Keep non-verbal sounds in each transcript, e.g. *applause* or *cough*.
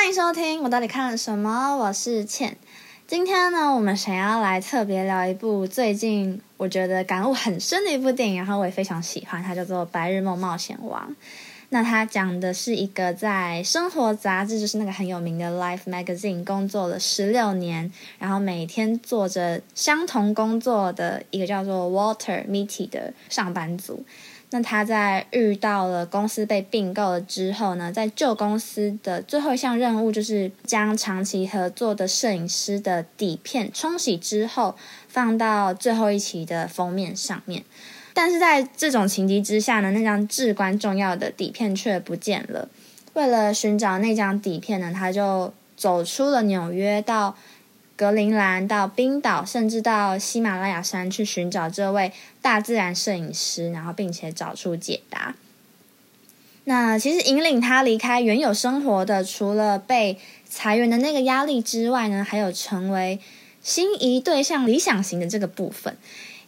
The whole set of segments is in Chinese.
欢迎收听，我到底看了什么？我是倩。今天呢，我们想要来特别聊一部最近我觉得感悟很深的一部电影，然后我也非常喜欢，它叫做《白日梦冒险王》。那它讲的是一个在生活杂志，就是那个很有名的《Life Magazine》工作了十六年，然后每天做着相同工作的一个叫做 Walter Mitty 的上班族。那他在遇到了公司被并购了之后呢，在旧公司的最后一项任务就是将长期合作的摄影师的底片冲洗之后，放到最后一期的封面上面。但是在这种情急之下呢，那张至关重要的底片却不见了。为了寻找那张底片呢，他就走出了纽约，到格陵兰、到冰岛，甚至到喜马拉雅山去寻找这位大自然摄影师，然后并且找出解答。那其实引领他离开原有生活的，除了被裁员的那个压力之外呢，还有成为心仪对象理想型的这个部分。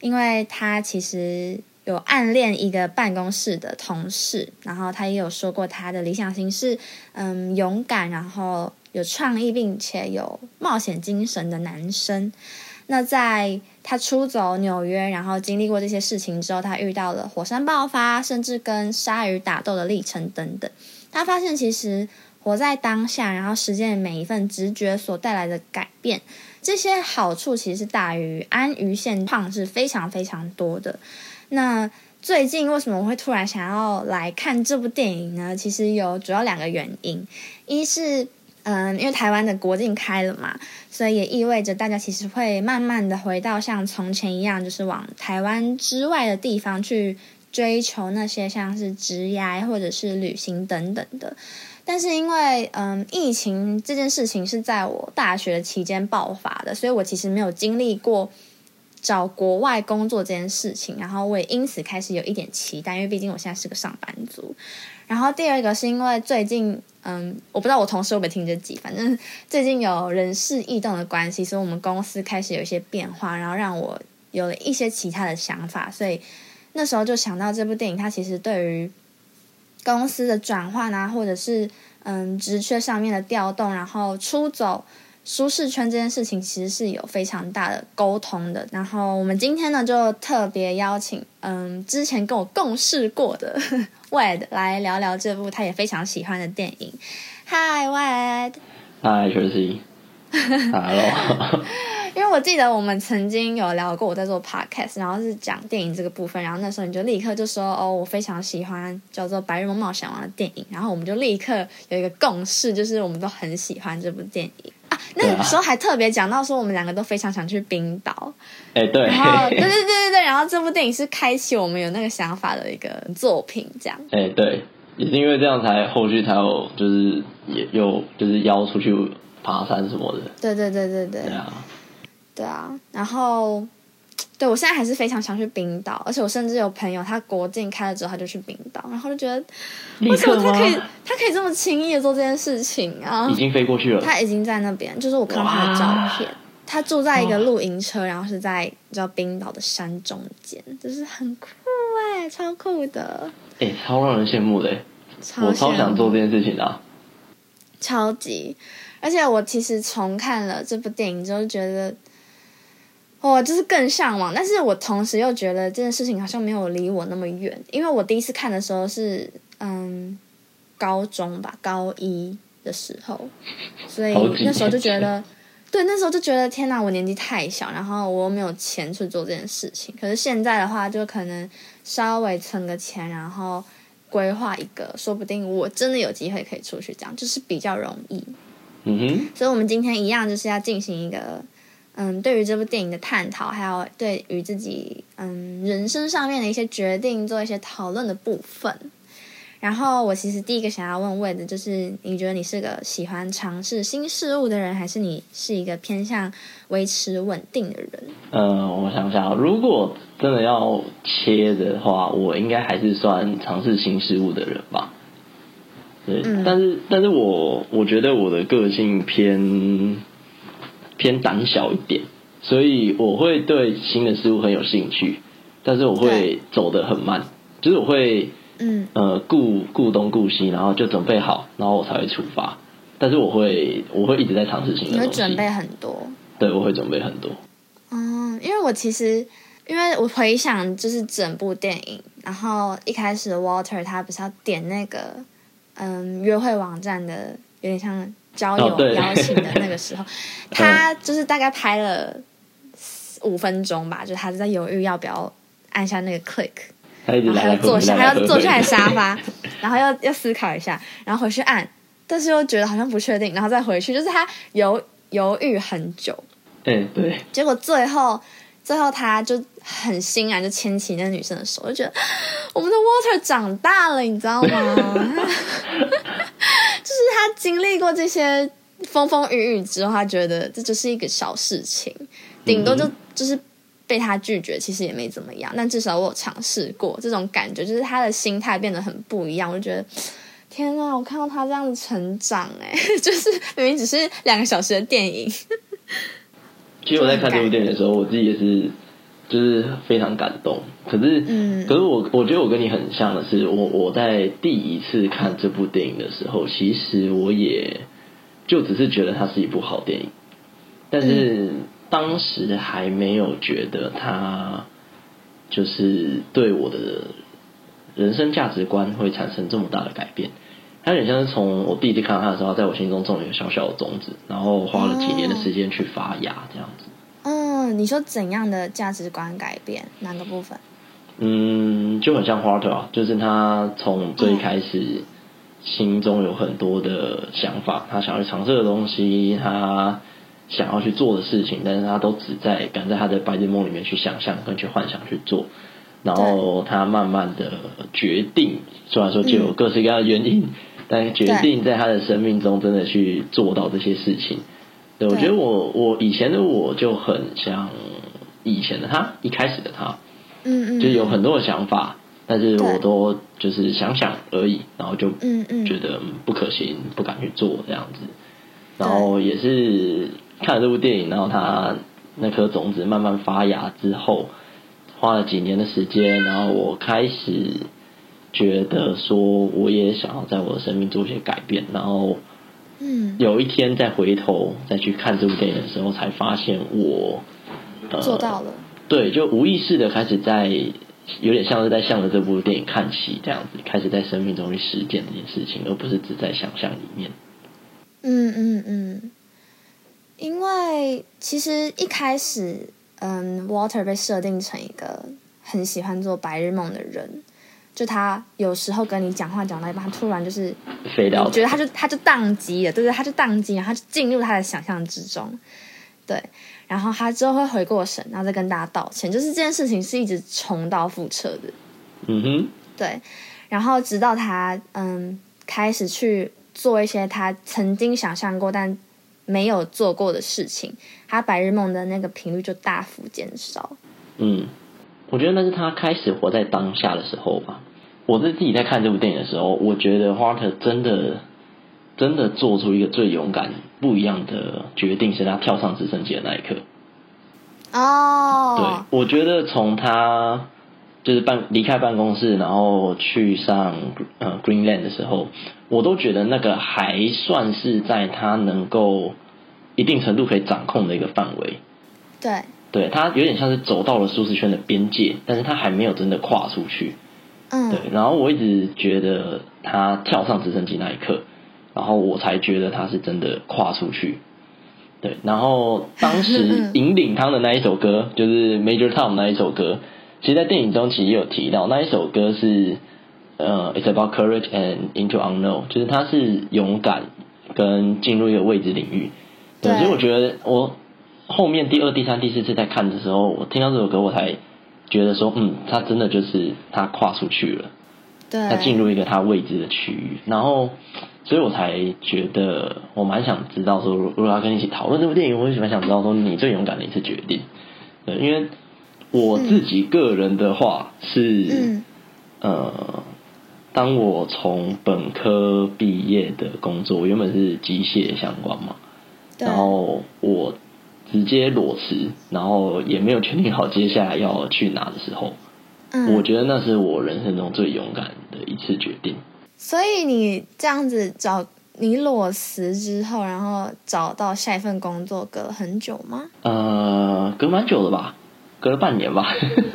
因为他其实有暗恋一个办公室的同事，然后他也有说过他的理想型是嗯勇敢，然后有创意，并且有冒险精神的男生。那在他出走纽约，然后经历过这些事情之后，他遇到了火山爆发，甚至跟鲨鱼打斗的历程等等。他发现其实活在当下，然后实践每一份直觉所带来的改变。这些好处其实是大于安于现状，是非常非常多的。那最近为什么我会突然想要来看这部电影呢？其实有主要两个原因，一是嗯，因为台湾的国境开了嘛，所以也意味着大家其实会慢慢的回到像从前一样，就是往台湾之外的地方去追求那些像是职涯或者是旅行等等的。但是因为嗯，疫情这件事情是在我大学期间爆发的，所以我其实没有经历过找国外工作这件事情，然后我也因此开始有一点期待，因为毕竟我现在是个上班族。然后第二个是因为最近嗯，我不知道我同事会不会听这集，反正最近有人事异动的关系，所以我们公司开始有一些变化，然后让我有了一些其他的想法，所以那时候就想到这部电影，它其实对于。公司的转换啊，或者是嗯职缺上面的调动，然后出走舒适圈这件事情，其实是有非常大的沟通的。然后我们今天呢，就特别邀请嗯之前跟我共事过的 *laughs* Wed 来聊聊这部他也非常喜欢的电影。Hi Wed。Hi Tracy。*laughs* Hello。因为我记得我们曾经有聊过我在做 podcast，然后是讲电影这个部分，然后那时候你就立刻就说哦，我非常喜欢叫做《白日梦冒险王》的电影，然后我们就立刻有一个共识，就是我们都很喜欢这部电影啊。那个时候还特别讲到说，我们两个都非常想去冰岛。哎，对，然后 *laughs* 对对对对对，然后这部电影是开启我们有那个想法的一个作品，这样。哎，对，也是因为这样才后续才有就是也有就是邀出去爬山什么的。对对对对对。对啊。对啊，然后对我现在还是非常想去冰岛，而且我甚至有朋友，他国境开了之后他就去冰岛，然后就觉得为什么他可以 *laughs* 他可以这么轻易的做这件事情啊？已经飞过去了，他已经在那边，就是我看到他的照片，他住在一个露营车，然后是在你知道冰岛的山中间，就是很酷哎，超酷的，哎，超让人羡慕的，我超想做这件事情的，超级，而且我其实重看了这部电影之后觉得。我就是更向往，但是我同时又觉得这件事情好像没有离我那么远，因为我第一次看的时候是嗯高中吧，高一的时候，所以那时候就觉得，对，那时候就觉得天哪，我年纪太小，然后我又没有钱去做这件事情。可是现在的话，就可能稍微存个钱，然后规划一个，说不定我真的有机会可以出去，这样就是比较容易。嗯哼，所以我们今天一样就是要进行一个。嗯，对于这部电影的探讨，还有对于自己嗯人生上面的一些决定做一些讨论的部分。然后我其实第一个想要问魏的，就是你觉得你是个喜欢尝试新事物的人，还是你是一个偏向维持稳定的人？嗯，我想想，如果真的要切的话，我应该还是算尝试新事物的人吧。对，但是但是我我觉得我的个性偏。偏胆小一点，所以我会对新的事物很有兴趣，但是我会走得很慢，就是我会，嗯呃顾顾东顾西，然后就准备好，然后我才会出发。但是我会我会一直在尝试新的东西。你会准备很多？对，我会准备很多。嗯，因为我其实因为我回想就是整部电影，然后一开始 Walter 他不是要点那个嗯约会网站的，有点像交友邀请的那个时候，*laughs* 他就是大概拍了五分钟吧，就他在犹豫要不要按下那个 click。然后还要坐下，还要坐下来沙发，*laughs* 然后要要思考一下，然后回去按，但是又觉得好像不确定，然后再回去，就是他犹犹豫很久。嗯，对。结果最后，最后他就很欣然就牵起那个女生的手，就觉得 *gasps* 我们的 Water 长大了，你知道吗？*laughs* 就是他经历过这些风风雨雨之后，他觉得这就是一个小事情，顶多就就是。被他拒绝其实也没怎么样，但至少我有尝试过，这种感觉就是他的心态变得很不一样。我就觉得，天呐，我看到他这样子成长，哎，*laughs* 就是明明只是两个小时的电影。其实我在看这部电影的时候，我自己也是，就是非常感动。可是，嗯，可是我我觉得我跟你很像的是，我我在第一次看这部电影的时候，其实我也就只是觉得它是一部好电影，但是。当时还没有觉得它就是对我的人生价值观会产生这么大的改变，他有点像是从我第一次看到他的时候，在我心中种了一个小小的种子，然后花了几年的时间去发芽，这样子。嗯，你说怎样的价值观改变？哪个部分？嗯，就很像花特，就是他从最开始心中有很多的想法，他想要去尝试的东西，他。想要去做的事情，但是他都只在敢在他的白日梦里面去想象跟去幻想去做，然后他慢慢的决定，虽然说就有各式各样的原因，但决定在他的生命中真的去做到这些事情。对，我觉得我我以前的我就很像以前的他，一开始的他，嗯嗯，就有很多的想法，但是我都就是想想而已，然后就嗯嗯觉得不可行，不敢去做这样子，然后也是。看了这部电影，然后他那颗种子慢慢发芽之后，花了几年的时间，然后我开始觉得说，我也想要在我的生命做一些改变。然后，嗯，有一天再回头再去看这部电影的时候，才发现我做到了。对，就无意识的开始在，有点像是在向着这部电影看齐，这样子开始在生命中去实践这件事情，而不是只在想象里面。嗯嗯嗯。因为其实一开始，嗯，Water 被设定成一个很喜欢做白日梦的人，就他有时候跟你讲话讲到一半，他突然就是飞掉，觉得他就他就宕机了，对不对？他就宕机，然后他就进入他的想象之中，对，然后他之后会回过神，然后再跟大家道歉，就是这件事情是一直重蹈覆辙的，嗯哼，对，然后直到他嗯开始去做一些他曾经想象过但。没有做过的事情，他白日梦的那个频率就大幅减少。嗯，我觉得那是他开始活在当下的时候吧。我在自己在看这部电影的时候，我觉得花特真的真的做出一个最勇敢、不一样的决定，是他跳上直升机的那一刻。哦，对，我觉得从他。就是办离开办公室，然后去上呃 Greenland 的时候，我都觉得那个还算是在他能够一定程度可以掌控的一个范围。对，对他有点像是走到了舒适圈的边界，但是他还没有真的跨出去。嗯，对。然后我一直觉得他跳上直升机那一刻，然后我才觉得他是真的跨出去。对，然后当时引领他的那一首歌就是 Major Tom 那一首歌。其实，在电影中其实也有提到那一首歌是呃，It's about courage and into unknown，就是它是勇敢跟进入一个未知领域。对，所以我觉得我后面第二、第三、第四次在看的时候，我听到这首歌，我才觉得说，嗯，他真的就是他跨出去了，对，他进入一个他未知的区域。然后，所以我才觉得我蛮想知道说，如果要跟你一起讨论这部电影，我也蛮想知道说你最勇敢的一次决定。对，因为。我自己个人的话是，呃，当我从本科毕业的工作，我原本是机械相关嘛，然后我直接裸辞，然后也没有确定好接下来要去哪的时候，我觉得那是我人生中最勇敢的一次决定。所以你这样子找你裸辞之后，然后找到下一份工作，隔了很久吗？呃，隔蛮久的吧，隔了半年吧。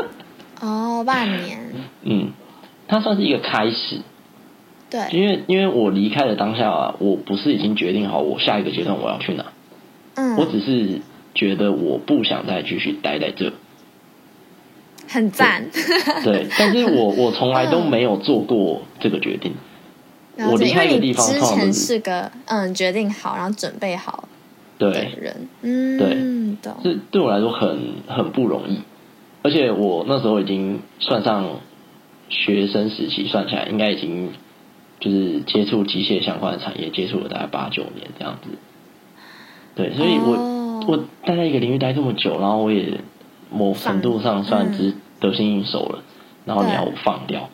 *laughs* 哦，半年。*laughs* 嗯，它算是一个开始。对。因为因为我离开的当下啊，我不是已经决定好我下一个阶段我要去哪？嗯。我只是觉得我不想再继续待在这。很赞。对，但是我我从来都没有做过这个决定。我离开一个地方，之前是个嗯决定好，然后准备好的人，嗯，对，这对我来说很很不容易。而且我那时候已经算上学生时期，算起来应该已经就是接触机械相关的产业，接触了大概八九年这样子。对，所以我我待在一个领域待这么久，然后我也某程度上算是得心应手了，然后你要我放掉。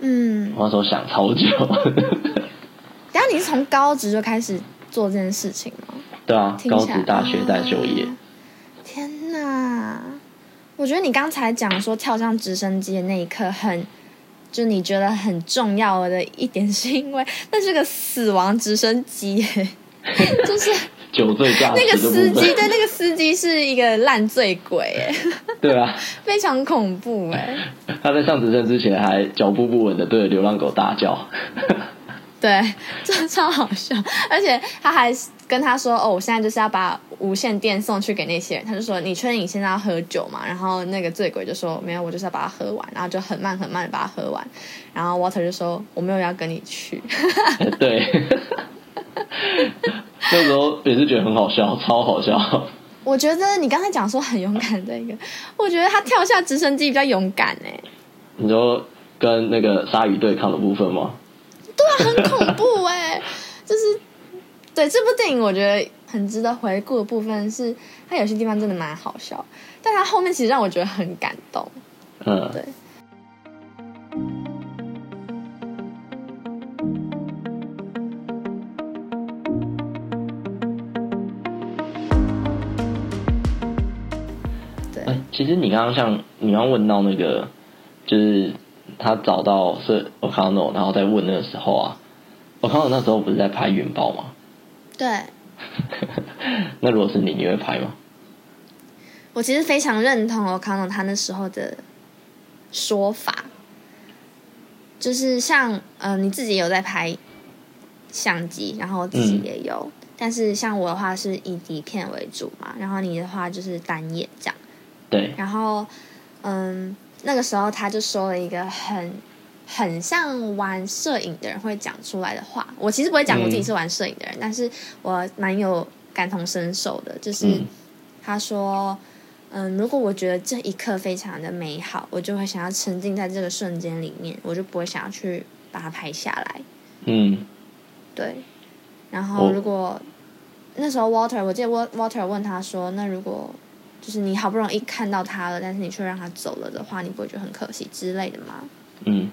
嗯，我那时候想超久。*laughs* 然后你是从高职就开始做这件事情吗？*laughs* 对啊，高职大学在就业。天哪！我觉得你刚才讲说跳上直升机的那一刻，很就你觉得很重要的一点，是因为那是个死亡直升机，*laughs* 就是。酒醉驾驶那个司机对那个司机是一个烂醉鬼哎，*laughs* 对啊，*laughs* 非常恐怖哎。他在上直升之前还脚步不稳的对着流浪狗大叫，*laughs* 对，真的超好笑。而且他还跟他说：“哦，我现在就是要把无线电送去给那些人。”他就说：“你确定你现在要喝酒吗？”然后那个醉鬼就说：“没有，我就是要把它喝完。”然后就很慢很慢的把它喝完。然后 Water 就说：“我没有要跟你去。”对。*laughs* 那时候也是觉得很好笑，超好笑。我觉得你刚才讲说很勇敢的一个，我觉得他跳下直升机比较勇敢哎。你说跟那个鲨鱼对抗的部分吗？对啊，很恐怖哎，就是对这部电影，我觉得很值得回顾的部分是，它有些地方真的蛮好笑，但它后面其实让我觉得很感动。嗯，对。其实你刚刚像你刚问到那个，就是他找到是 ocono 然后再问那个时候啊 ocono 那时候不是在拍云豹吗？对。*laughs* 那如果是你，你会拍吗？我其实非常认同 ocono 他那时候的说法，就是像呃你自己有在拍相机，然后自己也有，但是像我的话是以底片为主嘛，然后你的话就是单眼这样。对，然后，嗯，那个时候他就说了一个很很像玩摄影的人会讲出来的话。我其实不会讲我自己是玩摄影的人，但是我蛮有感同身受的。就是他说，嗯，如果我觉得这一刻非常的美好，我就会想要沉浸在这个瞬间里面，我就不会想要去把它拍下来。嗯，对。然后如果那时候 Water，我记得 Water 问他说，那如果就是你好不容易看到他了，但是你却让他走了的话，你不会觉得很可惜之类的吗？嗯，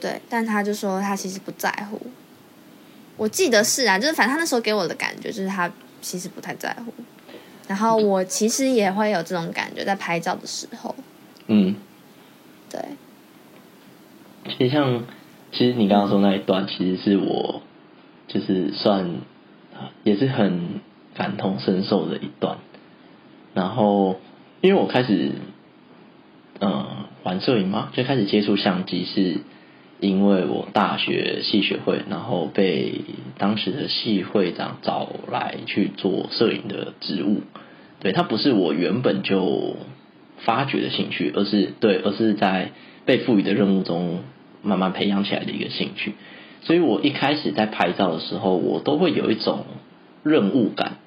对，但他就说他其实不在乎。我记得是啊，就是反正他那时候给我的感觉就是他其实不太在乎。然后我其实也会有这种感觉，在拍照的时候。嗯，对。其实像，其实你刚刚说那一段，其实是我就是算也是很感同身受的一段。然后，因为我开始，嗯，玩摄影嘛，就开始接触相机，是因为我大学系学会，然后被当时的系会长找来去做摄影的职务。对他不是我原本就发掘的兴趣，而是对，而是在被赋予的任务中慢慢培养起来的一个兴趣。所以我一开始在拍照的时候，我都会有一种任务感。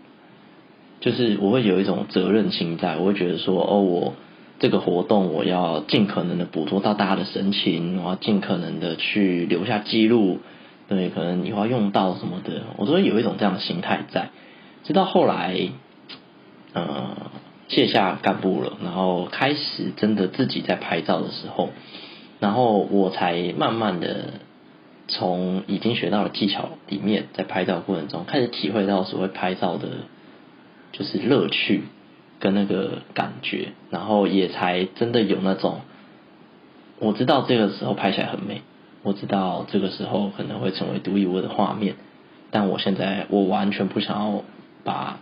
就是我会有一种责任心在，我会觉得说，哦，我这个活动我要尽可能的捕捉到大家的神情，我要尽可能的去留下记录，对，可能以后要用到什么的，我都会有一种这样的心态在。直到后来，呃，卸下干部了，然后开始真的自己在拍照的时候，然后我才慢慢的从已经学到的技巧里面，在拍照过程中开始体会到所谓拍照的。就是乐趣跟那个感觉，然后也才真的有那种，我知道这个时候拍起来很美，我知道这个时候可能会成为独一无二的画面，但我现在我完全不想要把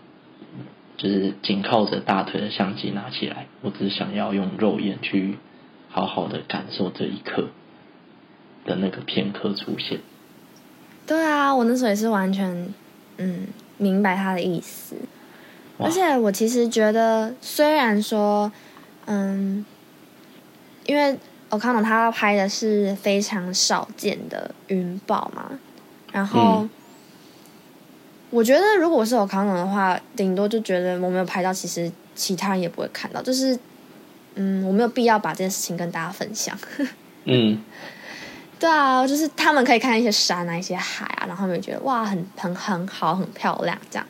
就是紧靠着大腿的相机拿起来，我只想要用肉眼去好好的感受这一刻的那个片刻出现。对啊，我那时候也是完全嗯明白他的意思，而且我其实觉得，虽然说嗯，因为我看到他拍的是非常少见的云豹嘛，然后我觉得如果我是有康总的话，顶多就觉得我没有拍到，其实其他人也不会看到，就是嗯，我没有必要把这件事情跟大家分享。*laughs* 嗯。对啊，就是他们可以看一些山啊，一些海啊，然后他们觉得哇，很很很好，很漂亮。这样，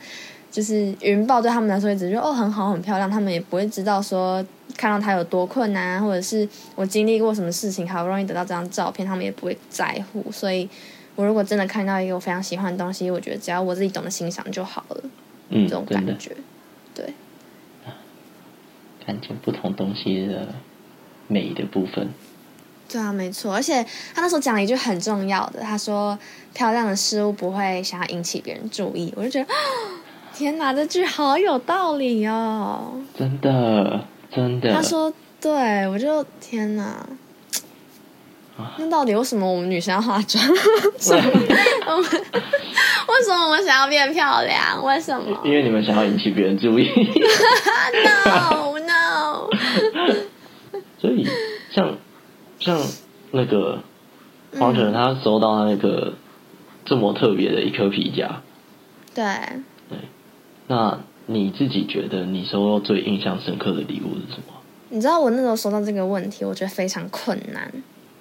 就是云豹对他们来说，也只觉得哦，很好，很漂亮。他们也不会知道说看到它有多困难，或者是我经历过什么事情，好不容易得到这张照片，他们也不会在乎。所以，我如果真的看到一个我非常喜欢的东西，我觉得只要我自己懂得欣赏就好了。嗯，这种感觉，对，看见不同东西的美的部分。对啊，没错，而且他那时候讲了一句很重要的，他说：“漂亮的事物不会想要引起别人注意。”我就觉得，*gasps* 天哪，这句好有道理哦！真的，真的。他说：“对，我就天哪，那到底为什么我们女生要化妆？*laughs* 为什么？为什么我们想要变漂亮？为什么？因为你们想要引起别人注意。*laughs* No No。所以像。像那个黄晨，他收到他那个这么特别的一颗皮夹，对对，那你自己觉得你收到最印象深刻的礼物是什么？你知道我那时候收到这个问题，我觉得非常困难，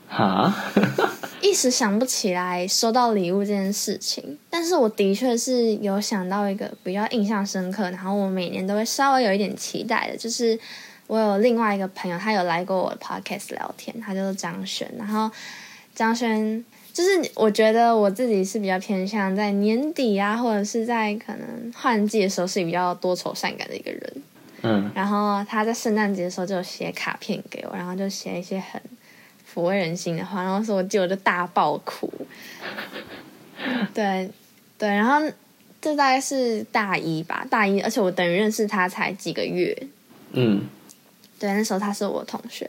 哈，*laughs* 一时想不起来收到礼物这件事情。但是我的确是有想到一个比较印象深刻，然后我每年都会稍微有一点期待的，就是。我有另外一个朋友，他有来过我的 podcast 聊天，他就是张轩。然后张轩就是我觉得我自己是比较偏向在年底啊，或者是在可能换季的时候是比较多愁善感的一个人。嗯。然后他在圣诞节的时候就写卡片给我，然后就写一些很抚慰人心的话，然后说我记得我就大爆哭。*laughs* 对对，然后这大概是大一吧，大一，而且我等于认识他才几个月。嗯。对，那时候他是我同学，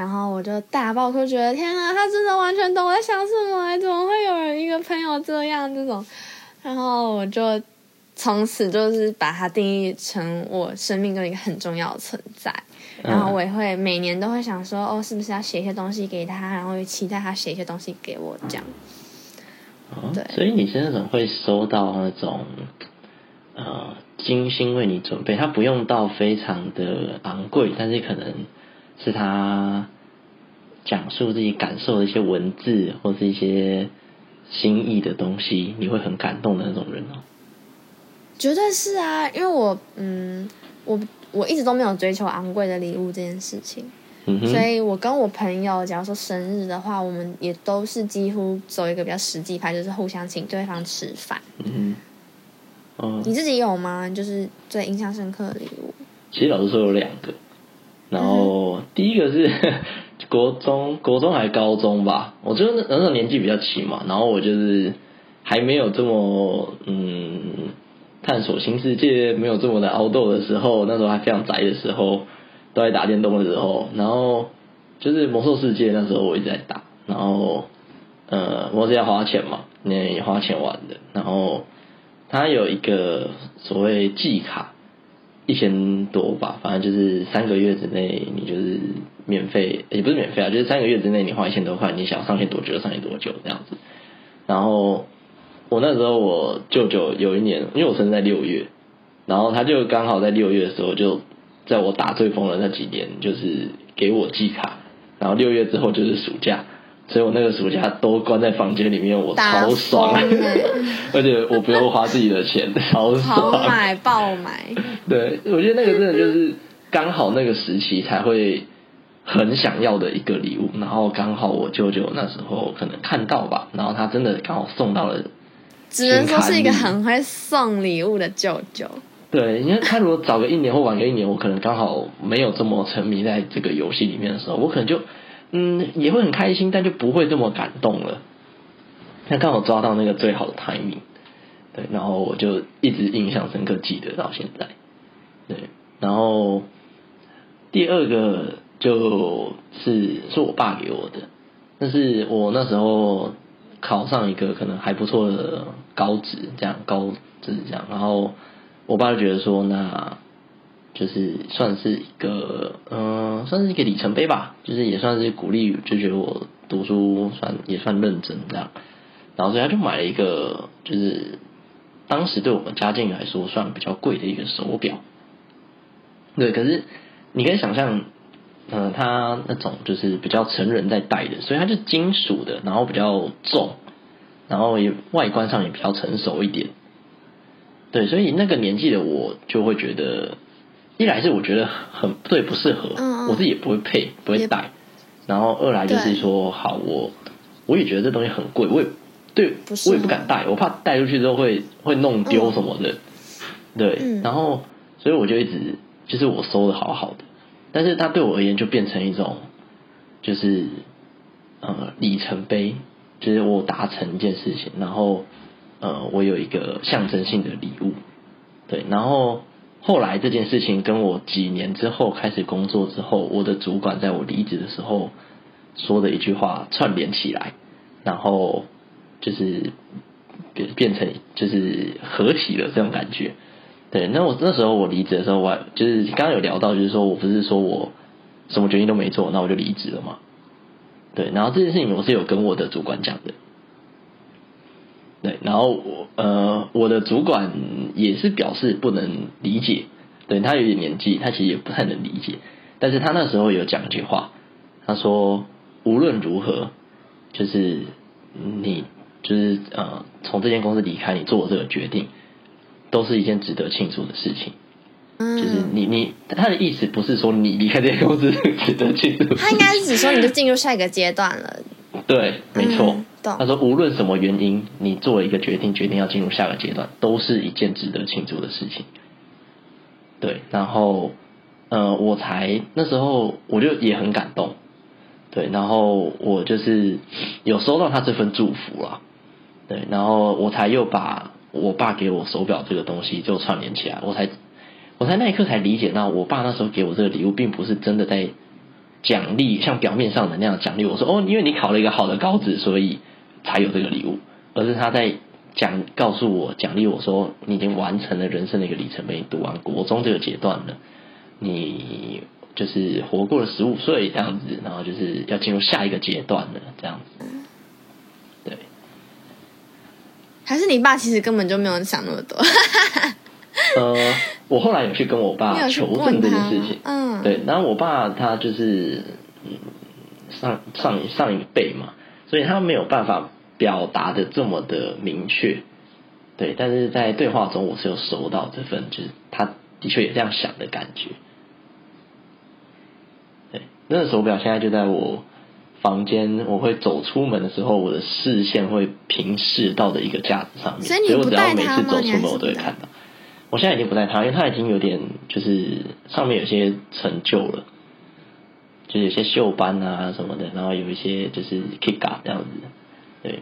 然后我就大爆哭，觉得天啊，他真的完全懂我在想什么，怎么会有人一个朋友这样这种？然后我就从此就是把他定义成我生命中一个很重要的存在，然后我也会每年都会想说，哦，是不是要写一些东西给他，然后也期待他写一些东西给我，这样。对，所以你是那种会收到那种，呃。精心为你准备，他不用到非常的昂贵，但是可能是他讲述自己感受的一些文字，或是一些心意的东西，你会很感动的那种人哦。绝对是啊，因为我嗯，我我一直都没有追求昂贵的礼物这件事情，所以我跟我朋友，假如说生日的话，我们也都是几乎走一个比较实际派，就是互相请对方吃饭。嗯。你自己有吗？就是最印象深刻的礼物。其实老实说有两个，然后第一个是 *laughs* 国中，国中还高中吧。我觉得那时候年纪比较轻嘛，然后我就是还没有这么嗯探索新世界，没有这么的凹豆的时候，那时候还非常宅的时候，都在打电动的时候，然后就是魔兽世界那时候我一直在打，然后呃魔兽要花钱嘛，那也花钱玩的，然后。它有一个所谓季卡，一千多吧，反正就是三个月之内你就是免费，也不是免费啊，就是三个月之内你花一千多块，你想上线多久就上线多久这样子。然后我那时候我舅舅有一年，因为我生在六月，然后他就刚好在六月的时候，就在我打最疯的那几年，就是给我季卡，然后六月之后就是暑假。所以我那个暑假都关在房间里面，我超爽，*laughs* 而且我不用花自己的钱，超爽，*laughs* 买爆买。*laughs* 对，我觉得那个真的就是刚好那个时期才会很想要的一个礼物，然后刚好我舅舅那时候可能看到吧，然后他真的刚好送到了，只能说是一个很会送礼物的舅舅。对，因为他如果早个一年或晚个一年，我可能刚好没有这么沉迷在这个游戏里面的时候，我可能就。嗯，也会很开心，但就不会这么感动了。那刚好抓到那个最好的 timing，对，然后我就一直印象深刻，记得到现在。对，然后第二个就是是我爸给我的，但是我那时候考上一个可能还不错的高职，这样高职这样，然后我爸就觉得说那。就是算是一个，嗯，算是一个里程碑吧。就是也算是鼓励，就觉得我读书算也算认真这样。然后所以他就买了一个，就是当时对我们家境来说算比较贵的一个手表。对，可是你可以想象，嗯，他那种就是比较成人在戴的，所以它是金属的，然后比较重，然后也外观上也比较成熟一点。对，所以那个年纪的我就会觉得。一来是我觉得很对不适合，我自己也不会配，不会戴。然后二来就是说，好我我也觉得这东西很贵，我也对我也不敢戴，我怕带出去之后会会弄丢什么的。对，然后所以我就一直就是我收的好好的，但是它对我而言就变成一种就是呃里程碑，就是我达成一件事情，然后呃我有一个象征性的礼物，对，然后。后来这件事情跟我几年之后开始工作之后，我的主管在我离职的时候说的一句话串联起来，然后就是变变成就是合体了这种感觉。对，那我那时候我离职的时候，我就是刚刚有聊到，就是说我不是说我什么决定都没做，那我就离职了嘛。对，然后这件事情我是有跟我的主管讲的。对，然后我呃，我的主管也是表示不能理解，对他有点年纪，他其实也不太能理解。但是他那时候有讲一句话，他说无论如何，就是你就是呃从这间公司离开，你做这个决定，都是一件值得庆祝的事情。嗯，就是你你他的意思不是说你离开这间公司 *laughs* 值得庆祝，他应该是只说你就进入下一个阶段了。对，没错。他说：“无论什么原因，你做了一个决定，决定要进入下个阶段，都是一件值得庆祝的事情。”对，然后，呃，我才那时候我就也很感动，对，然后我就是有收到他这份祝福了，对，然后我才又把我爸给我手表这个东西就串联起来，我才我才那一刻才理解到，我爸那时候给我这个礼物，并不是真的在奖励，像表面上的那样奖励我说：“哦，因为你考了一个好的高职，所以。”才有这个礼物，而是他在讲告诉我奖励我说你已经完成了人生的一个里程碑，读完国中这个阶段了，你就是活过了十五岁这样子，然后就是要进入下一个阶段了这样子。对，还是你爸其实根本就没有想那么多。呃，我后来有去跟我爸求证这件事情，嗯，对，然后我爸他就是嗯上上上一辈嘛。所以他没有办法表达的这么的明确，对，但是在对话中我是有收到这份，就是他的确也这样想的感觉。对，那个手表现在就在我房间，我会走出门的时候，我的视线会平视到的一个架子上面，所以我只要每次走出门，我都会看到。我现在已经不在他，因为他已经有点就是上面有些成就了。就是有些锈斑啊什么的，然后有一些就是 kick up 这样子，对，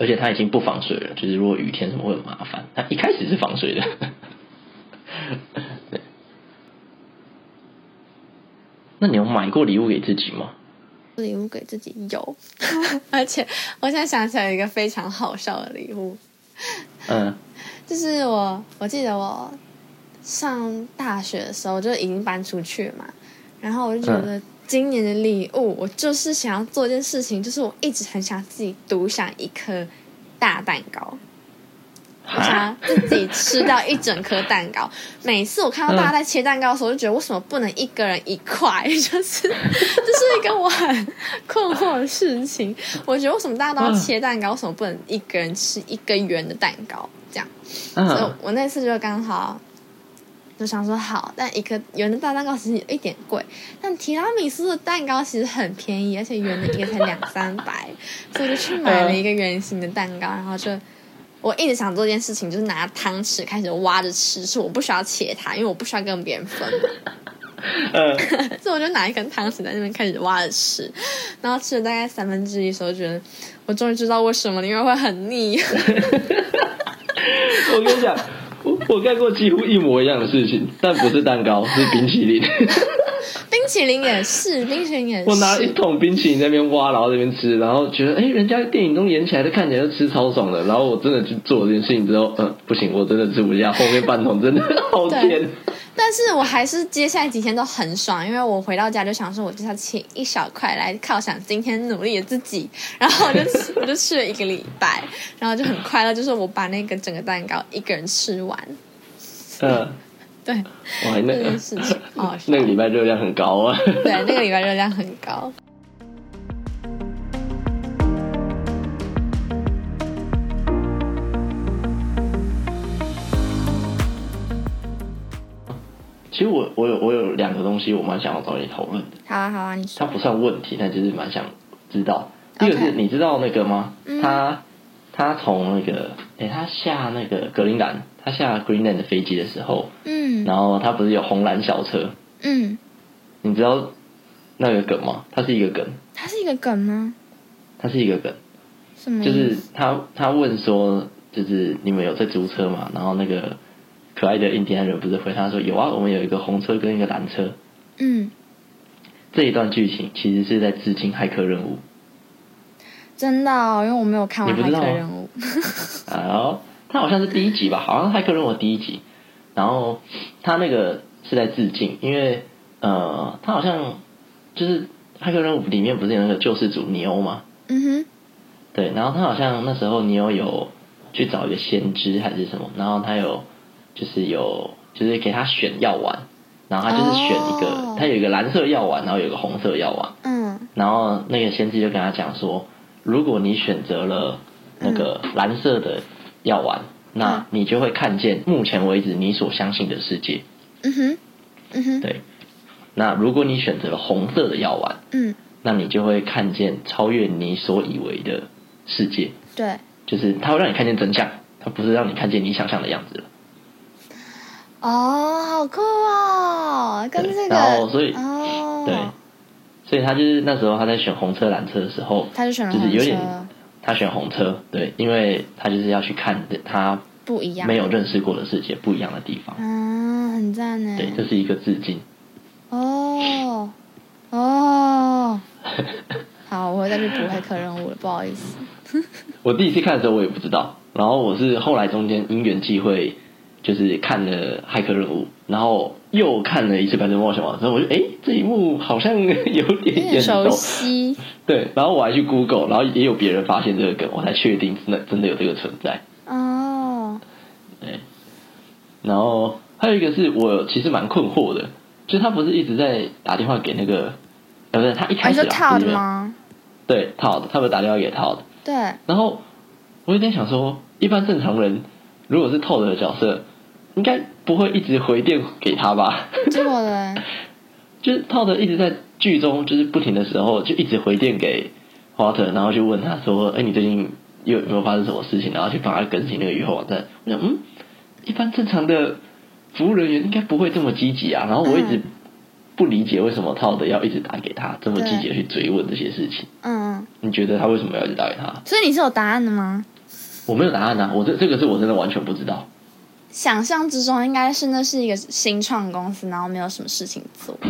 而且他已经不防水了，就是如果雨天什么会很麻烦。他一开始是防水的，*laughs* 对。那你有买过礼物给自己吗？礼物给自己有，*laughs* 而且我现在想起来一个非常好笑的礼物，嗯，就是我我记得我上大学的时候就已经搬出去嘛。然后我就觉得今年的礼物，我就是想要做一件事情，就是我一直很想自己独享一颗大蛋糕，我想自己吃掉一整颗蛋糕。*laughs* 每次我看到大家在切蛋糕的时候，就觉得为什么不能一个人一块？*laughs* 就是这是一个我很困惑的事情。我觉得为什么大家都要切蛋糕，为什么不能一个人吃一个圆的蛋糕？这样，所以我那次就刚好。就想说好，但一个圆的大蛋糕其实有一点贵，但提拉米苏的蛋糕其实很便宜，而且圆的也才两三百，*laughs* 所以就去买了一个圆形的蛋糕，然后就我一直想做一件事情，就是拿汤匙开始挖着吃，是我不需要切它，因为我不需要跟别人分。呃，*laughs* 所以我就拿一根汤匙在那边开始挖着吃，然后吃了大概三分之一的时候，觉得我终于知道为什么，因为会很腻。*laughs* 我跟你讲，我我干过几乎一模一样的事情，但不是蛋糕，是冰淇淋。冰淇淋也是，冰淇淋也是。我拿一桶冰淇淋在那边挖，然后那边吃，然后觉得，哎，人家电影中演起来的看起来就吃超爽的，然后我真的去做这件事情之后，嗯，不行，我真的吃不下，后面半桶真的 *laughs* 好甜。但是我还是接下来几天都很爽，因为我回到家就想说，我就要切一小块来犒赏今天努力的自己，然后我就吃 *laughs* 我就吃了一个礼拜，然后就很快乐，就是我把那个整个蛋糕一个人吃完。嗯。对，哇，那个事情，*laughs* 那个礼拜热量很高啊。*laughs* 对，那个礼拜热量很高。其实我我有我有两个东西，我蛮想要找你讨论的。好啊好啊，你说。它不算问题，但就是蛮想知道。第一个是你知道那个吗？他他从那个，哎，他下那个格陵兰。他下 Greenland 的飞机的时候，嗯，然后他不是有红蓝小车，嗯，你知道那个梗吗？它是一个梗，它是一个梗吗？它是一个梗，什么？就是他他问说，就是你们有在租车吗？然后那个可爱的印第安人不是回答说有啊，我们有一个红车跟一个蓝车，嗯，这一段剧情其实是在致敬骇客任务，真的，因为我没有看完骇客任务，好。他好像是第一集吧，好像《骇客任务》第一集，然后他那个是在致敬，因为呃，他好像就是《骇客任务》里面不是有那个救世主尼欧吗？嗯哼，对，然后他好像那时候尼欧有去找一个先知还是什么，然后他有就是有就是给他选药丸，然后他就是选一个，他有一个蓝色药丸，然后有一个红色药丸，嗯，然后那个先知就跟他讲说，如果你选择了那个蓝色的。药丸，那你就会看见目前为止你所相信的世界。嗯哼，嗯哼，对。那如果你选择了红色的药丸，嗯，那你就会看见超越你所以为的世界。对，就是它会让你看见真相，它不是让你看见你想象的样子了。哦，好酷哦，跟这个，然后所以，哦，对，所以他就是那时候他在选红车蓝车的时候，他就选了红车。他选红车，对，因为他就是要去看他不一样、没有认识过的世界，不一样的地方。嗯，很赞呢。对，这是一个致敬。哦哦，*laughs* 好，我会再去补黑客任务了，不好意思。*laughs* *laughs* 我第一次看的时候我也不知道，然后我是后来中间因缘际会。就是看了《骇客任务》，然后又看了一次《白日梦想王》，之后我就哎，这一幕好像有点眼熟。对，然后我还去 Google，然后也有别人发现这个梗，我才确定真的真的有这个存在。哦。对。然后还有一个是我其实蛮困惑的，就他不是一直在打电话给那个，呃，不是他一开始套的吗？对，套的，他们打电话给套的。对。然后我有点想说，一般正常人如果是透的角色。应该不会一直回电给他吧？结果呢？*laughs* 就是套的一直在剧中，就是不停的时候，就一直回电给华特，然后就问他说：“哎，你最近有没有发生什么事情？”然后去帮他更新那个预后网站。我想，嗯，一般正常的服务人员应该不会这么积极啊。然后我一直不理解为什么套的要一直打给他，这么积极的去追问这些事情。嗯，你觉得他为什么要一直打给他？所以你是有答案的吗？我没有答案啊，我这这个是我真的完全不知道。想象之中应该是那是一个新创公司，然后没有什么事情做。*laughs*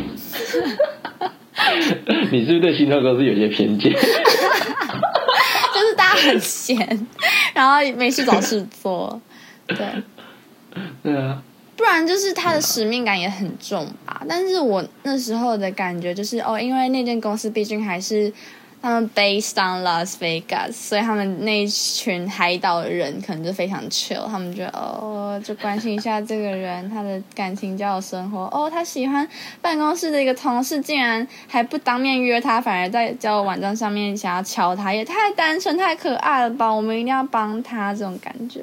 你是不是对新创公司有些偏见？*laughs* 就是大家很闲，然后没事找事做。*laughs* 对，对啊。不然就是他的使命感也很重吧。但是我那时候的感觉就是哦，因为那间公司毕竟还是。他们 based on Las Vegas，所以他们那一群海岛的人可能就非常 chill，他们觉得哦，就关心一下这个人 *laughs* 他的感情交友生活。哦，他喜欢办公室的一个同事，竟然还不当面约他，反而在交友网站上面想要敲他，也太单纯太可爱了吧！我们一定要帮他这种感觉。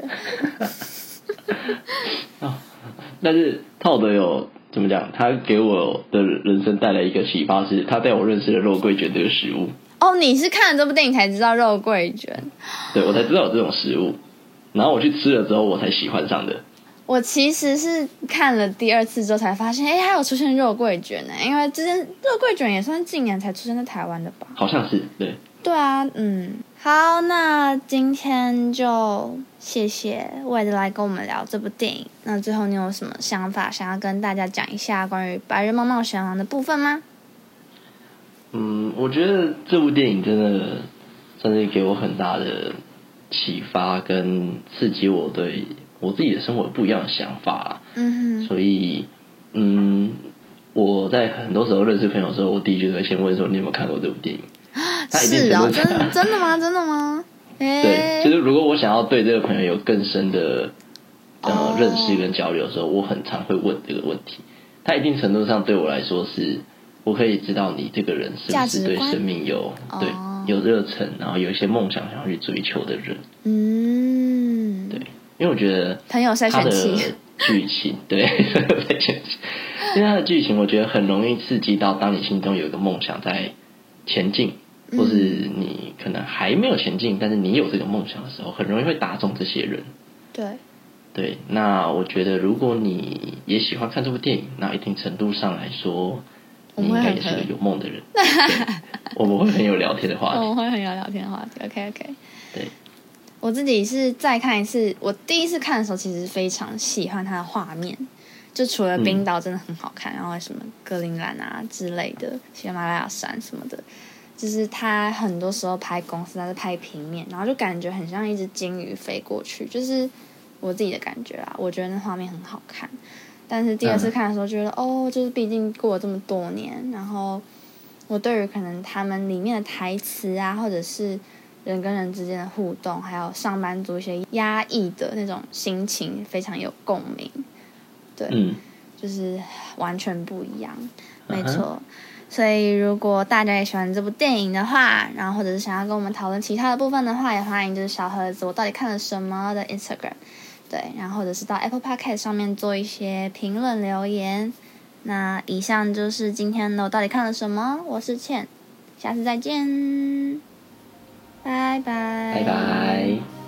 啊，*laughs* 但是套的有怎么讲？他给我的人生带来一个启发，是他带我认识了肉桂卷这个食物。哦，你是看了这部电影才知道肉桂卷？对，我才知道有这种食物，然后我去吃了之后，我才喜欢上的。我其实是看了第二次之后才发现，哎，还有出现肉桂卷呢。因为之前肉桂卷也算近年才出现在台湾的吧？好像是，对。对啊，嗯，好，那今天就谢谢魏的来跟我们聊这部电影。那最后你有什么想法想要跟大家讲一下关于《白日梦冒险王》的部分吗？嗯，我觉得这部电影真的算是给我很大的启发，跟刺激我对我自己的生活不一样的想法。嗯哼。所以，嗯，我在很多时候认识朋友的时候，我第一句会先问说：“你有没有看过这部电影？”是啊，真 *laughs* 真的吗？真的吗？对，就是如果我想要对这个朋友有更深的呃认识跟交流的时候，我很常会问这个问题。他一定程度上对我来说是，我可以知道你这个人是不是对生命有对有热忱，然后有一些梦想想要去追求的人。嗯，对，因为我觉得很有筛选器剧情，对 *laughs* 因为他的剧情我觉得很容易刺激到，当你心中有一个梦想在前进。或是你可能还没有前进，但是你有这个梦想的时候，很容易会打中这些人。对，对。那我觉得，如果你也喜欢看这部电影，那一定程度上来说，你应该也是个有梦的人。我们会很有聊天的话题。我们会很有聊天的话题。OK OK。对。我自己是再看一次，我第一次看的时候，其实非常喜欢它的画面。就除了冰岛真的很好看，然后什么格陵兰啊之类的，喜马拉雅山什么的。就是他很多时候拍公司，他是拍平面，然后就感觉很像一只鲸鱼飞过去，就是我自己的感觉啦。我觉得那画面很好看，但是第二次看的时候觉得，哦，就是毕竟过了这么多年，然后我对于可能他们里面的台词啊，或者是人跟人之间的互动，还有上班族一些压抑的那种心情，非常有共鸣。对，就是完全不一样，没错。所以，如果大家也喜欢这部电影的话，然后或者是想要跟我们讨论其他的部分的话，也欢迎就是小盒子我到底看了什么的 Instagram，对，然后或者是到 Apple Podcast 上面做一些评论留言。那以上就是今天的我到底看了什么，我是倩，下次再见，拜拜，拜拜。